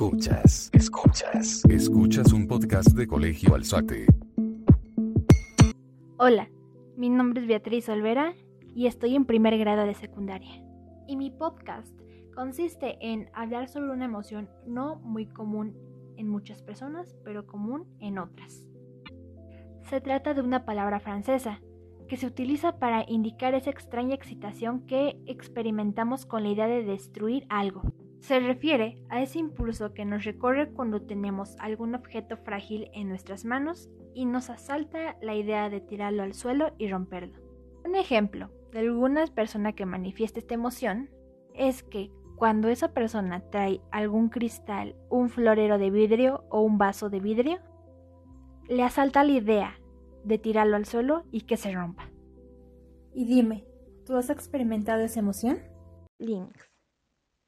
Escuchas, escuchas, escuchas un podcast de Colegio Alzate. Hola, mi nombre es Beatriz Olvera y estoy en primer grado de secundaria. Y mi podcast consiste en hablar sobre una emoción no muy común en muchas personas, pero común en otras. Se trata de una palabra francesa que se utiliza para indicar esa extraña excitación que experimentamos con la idea de destruir algo. Se refiere a ese impulso que nos recorre cuando tenemos algún objeto frágil en nuestras manos y nos asalta la idea de tirarlo al suelo y romperlo. Un ejemplo de alguna persona que manifiesta esta emoción es que cuando esa persona trae algún cristal, un florero de vidrio o un vaso de vidrio, le asalta la idea de tirarlo al suelo y que se rompa. Y dime, ¿tú has experimentado esa emoción? Links.